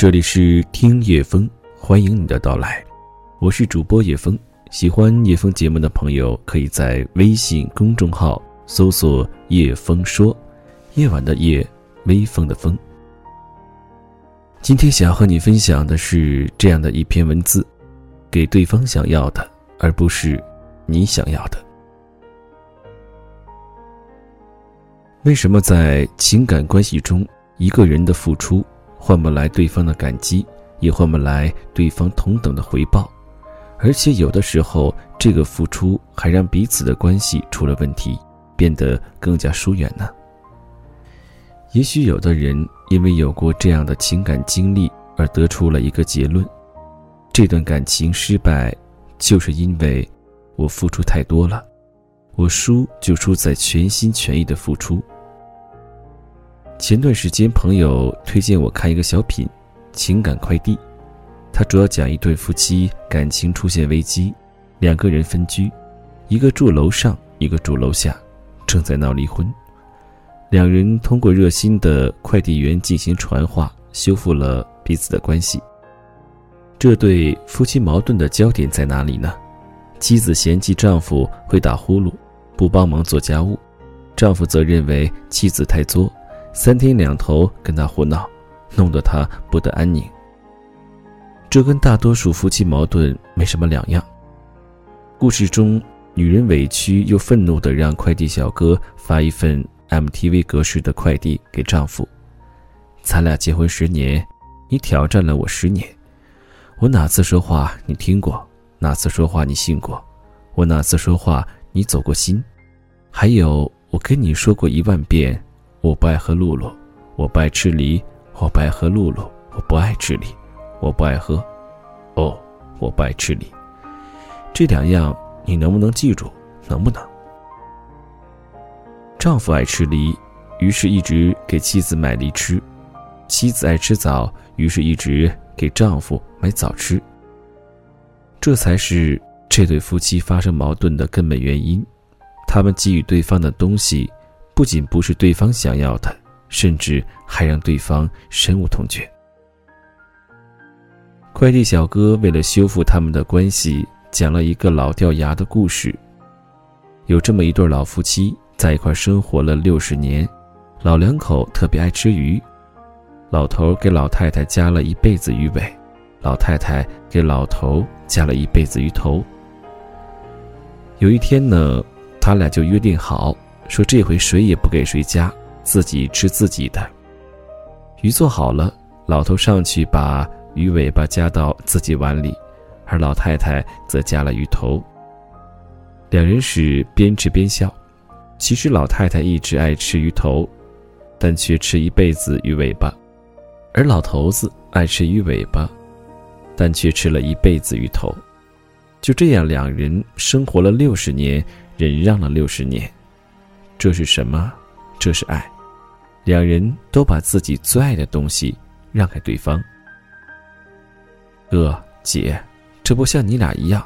这里是听叶风，欢迎你的到来，我是主播叶风。喜欢叶风节目的朋友，可以在微信公众号搜索“叶风说”，夜晚的夜，微风的风。今天想要和你分享的是这样的一篇文字：给对方想要的，而不是你想要的。为什么在情感关系中，一个人的付出换不来对方的感激，也换不来对方同等的回报，而且有的时候，这个付出还让彼此的关系出了问题，变得更加疏远呢？也许有的人因为有过这样的情感经历，而得出了一个结论：这段感情失败，就是因为我付出太多了。我输就输在全心全意的付出。前段时间，朋友推荐我看一个小品《情感快递》，它主要讲一对夫妻感情出现危机，两个人分居，一个住楼上，一个住楼下，正在闹离婚。两人通过热心的快递员进行传话，修复了彼此的关系。这对夫妻矛盾的焦点在哪里呢？妻子嫌弃丈夫会打呼噜。不帮忙做家务，丈夫则认为妻子太作，三天两头跟他胡闹，弄得他不得安宁。这跟大多数夫妻矛盾没什么两样。故事中，女人委屈又愤怒地让快递小哥发一份 MTV 格式的快递给丈夫：“咱俩结婚十年，你挑战了我十年，我哪次说话你听过？哪次说话你信过？我哪次说话你走过心？”还有，我跟你说过一万遍，我不爱喝露露，我不爱吃梨，我不爱喝露露，我不爱吃梨，我不爱喝，哦，我不爱吃梨。这两样你能不能记住？能不能？丈夫爱吃梨，于是一直给妻子买梨吃；妻子爱吃枣，于是一直给丈夫买枣吃。这才是这对夫妻发生矛盾的根本原因。他们给予对方的东西，不仅不是对方想要的，甚至还让对方深恶痛绝。快递小哥为了修复他们的关系，讲了一个老掉牙的故事。有这么一对老夫妻，在一块生活了六十年，老两口特别爱吃鱼，老头给老太太夹了一辈子鱼尾，老太太给老头夹了一辈子鱼头。有一天呢。他俩就约定好，说这回谁也不给谁夹，自己吃自己的。鱼做好了，老头上去把鱼尾巴夹到自己碗里，而老太太则夹了鱼头。两人是边吃边笑。其实老太太一直爱吃鱼头，但却吃一辈子鱼尾巴；而老头子爱吃鱼尾巴，但却吃了一辈子鱼头。就这样，两人生活了六十年。忍让了六十年，这是什么？这是爱。两人都把自己最爱的东西让给对方。哥姐，这不像你俩一样，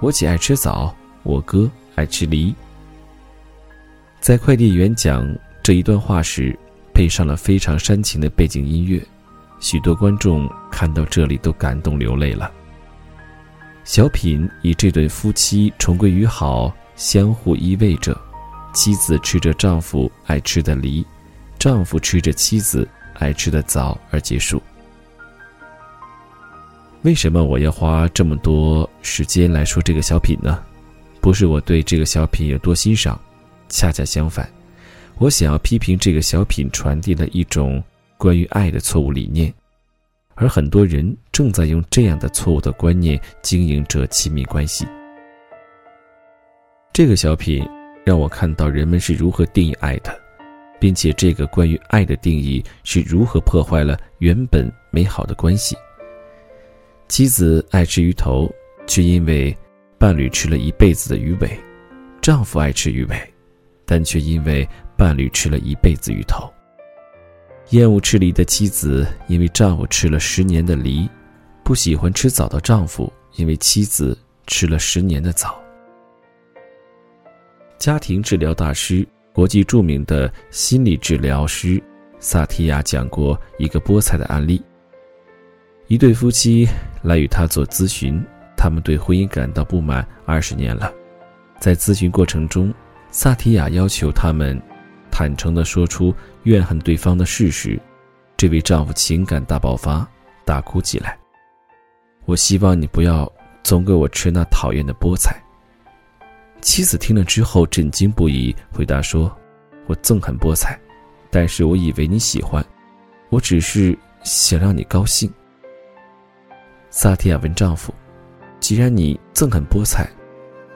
我姐爱吃枣，我哥爱吃梨。在快递员讲这一段话时，配上了非常煽情的背景音乐，许多观众看到这里都感动流泪了。小品以这对夫妻重归于好。相互依偎着，妻子吃着丈夫爱吃的梨，丈夫吃着妻子爱吃的枣而结束。为什么我要花这么多时间来说这个小品呢？不是我对这个小品有多欣赏，恰恰相反，我想要批评这个小品传递了一种关于爱的错误理念，而很多人正在用这样的错误的观念经营着亲密关系。这个小品让我看到人们是如何定义爱的，并且这个关于爱的定义是如何破坏了原本美好的关系。妻子爱吃鱼头，却因为伴侣吃了一辈子的鱼尾；丈夫爱吃鱼尾，但却因为伴侣吃了一辈子鱼头。厌恶吃梨的妻子，因为丈夫吃了十年的梨；不喜欢吃枣的丈夫，因为妻子吃了十年的枣。家庭治疗大师、国际著名的心理治疗师萨提亚讲过一个菠菜的案例。一对夫妻来与他做咨询，他们对婚姻感到不满二十年了。在咨询过程中，萨提亚要求他们坦诚地说出怨恨对方的事实。这位丈夫情感大爆发，大哭起来。我希望你不要总给我吃那讨厌的菠菜。妻子听了之后震惊不已，回答说：“我憎恨菠菜，但是我以为你喜欢，我只是想让你高兴。”萨提亚问丈夫：“既然你憎恨菠菜，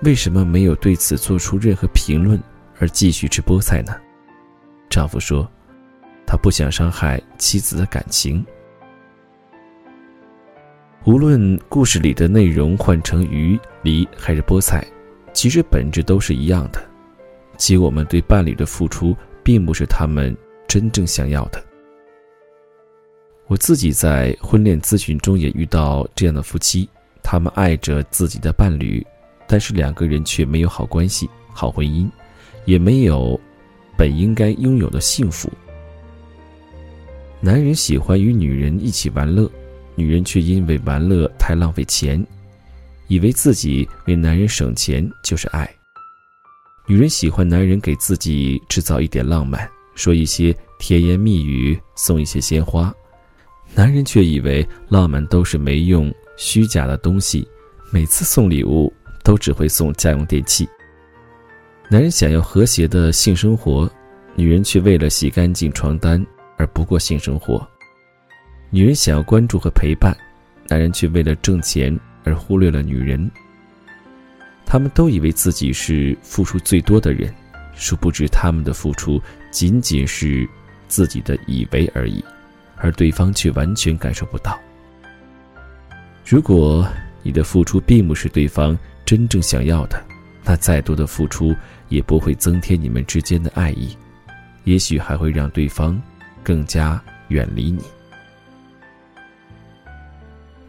为什么没有对此做出任何评论，而继续吃菠菜呢？”丈夫说。他不想伤害妻子的感情。无论故事里的内容换成鱼、梨还是菠菜，其实本质都是一样的，即我们对伴侣的付出并不是他们真正想要的。我自己在婚恋咨询中也遇到这样的夫妻，他们爱着自己的伴侣，但是两个人却没有好关系、好婚姻，也没有本应该拥有的幸福。男人喜欢与女人一起玩乐，女人却因为玩乐太浪费钱，以为自己为男人省钱就是爱。女人喜欢男人给自己制造一点浪漫，说一些甜言蜜语，送一些鲜花，男人却以为浪漫都是没用、虚假的东西，每次送礼物都只会送家用电器。男人想要和谐的性生活，女人却为了洗干净床单。而不过性生活，女人想要关注和陪伴，男人却为了挣钱而忽略了女人。他们都以为自己是付出最多的人，殊不知他们的付出仅仅是自己的以为而已，而对方却完全感受不到。如果你的付出并不是对方真正想要的，那再多的付出也不会增添你们之间的爱意，也许还会让对方。更加远离你。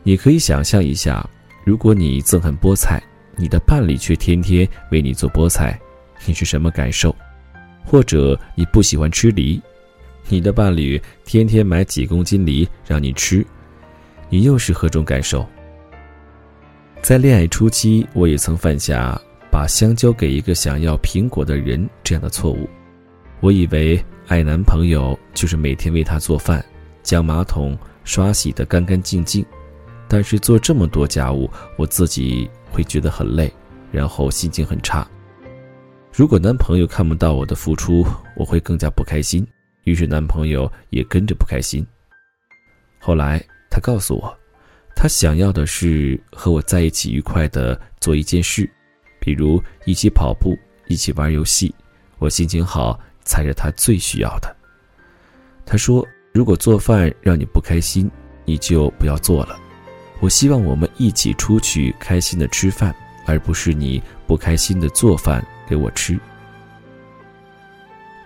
你可以想象一下，如果你憎恨菠菜，你的伴侣却天天为你做菠菜，你是什么感受？或者你不喜欢吃梨，你的伴侣天天买几公斤梨让你吃，你又是何种感受？在恋爱初期，我也曾犯下把香蕉给一个想要苹果的人这样的错误，我以为。爱男朋友就是每天为他做饭，将马桶刷洗得干干净净，但是做这么多家务，我自己会觉得很累，然后心情很差。如果男朋友看不到我的付出，我会更加不开心，于是男朋友也跟着不开心。后来他告诉我，他想要的是和我在一起愉快的做一件事，比如一起跑步，一起玩游戏，我心情好。才是他最需要的。他说：“如果做饭让你不开心，你就不要做了。我希望我们一起出去开心的吃饭，而不是你不开心的做饭给我吃。”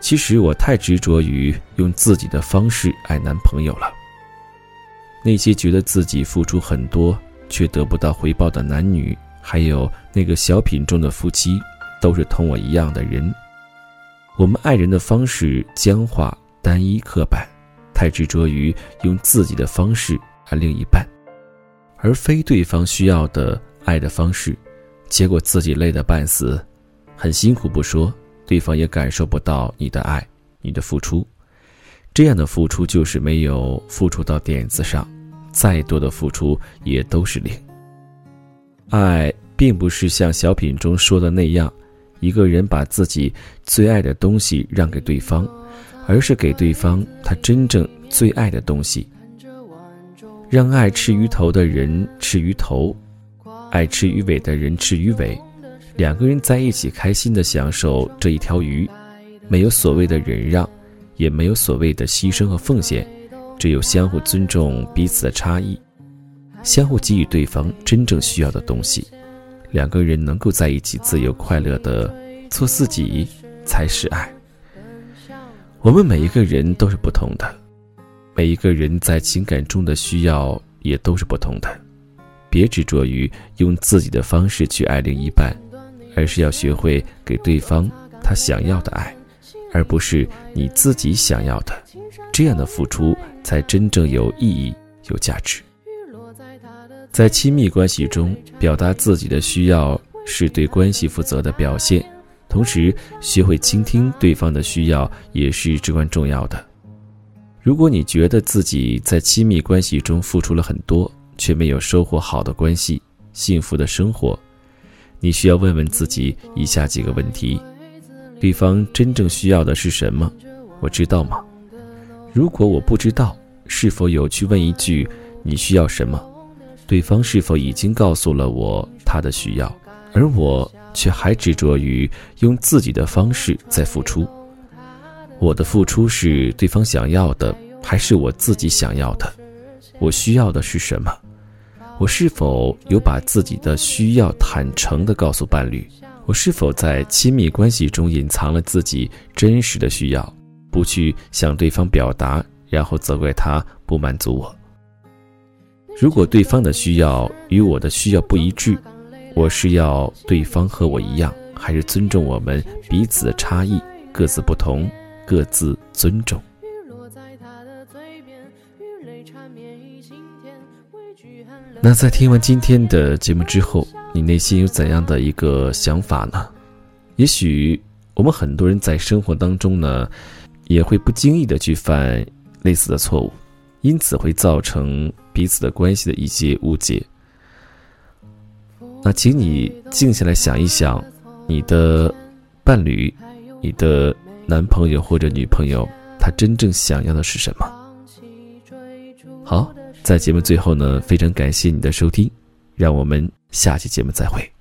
其实我太执着于用自己的方式爱男朋友了。那些觉得自己付出很多却得不到回报的男女，还有那个小品中的夫妻，都是同我一样的人。我们爱人的方式僵化、单一、刻板，太执着于用自己的方式爱另一半，而非对方需要的爱的方式，结果自己累得半死，很辛苦不说，对方也感受不到你的爱、你的付出。这样的付出就是没有付出到点子上，再多的付出也都是零。爱并不是像小品中说的那样。一个人把自己最爱的东西让给对方，而是给对方他真正最爱的东西。让爱吃鱼头的人吃鱼头，爱吃鱼尾的人吃鱼尾，两个人在一起开心的享受这一条鱼，没有所谓的忍让，也没有所谓的牺牲和奉献，只有相互尊重彼此的差异，相互给予对方真正需要的东西。两个人能够在一起自由快乐的做自己，才是爱。我们每一个人都是不同的，每一个人在情感中的需要也都是不同的。别执着于用自己的方式去爱另一半，而是要学会给对方他想要的爱，而不是你自己想要的。这样的付出才真正有意义、有价值。在亲密关系中，表达自己的需要是对关系负责的表现，同时学会倾听对方的需要也是至关重要的。如果你觉得自己在亲密关系中付出了很多，却没有收获好的关系、幸福的生活，你需要问问自己以下几个问题：对方真正需要的是什么？我知道吗？如果我不知道，是否有去问一句“你需要什么”？对方是否已经告诉了我他的需要，而我却还执着于用自己的方式在付出？我的付出是对方想要的，还是我自己想要的？我需要的是什么？我是否有把自己的需要坦诚地告诉伴侣？我是否在亲密关系中隐藏了自己真实的需要，不去向对方表达，然后责怪他不满足我？如果对方的需要与我的需要不一致，我是要对方和我一样，还是尊重我们彼此的差异，各自不同，各自尊重？那在听完今天的节目之后，你内心有怎样的一个想法呢？也许我们很多人在生活当中呢，也会不经意的去犯类似的错误，因此会造成彼此的关系的一些误解。那请你静下来想一想，你的伴侣、你的男朋友或者女朋友，他真正想要的是什么？好。在节目最后呢，非常感谢你的收听，让我们下期节目再会。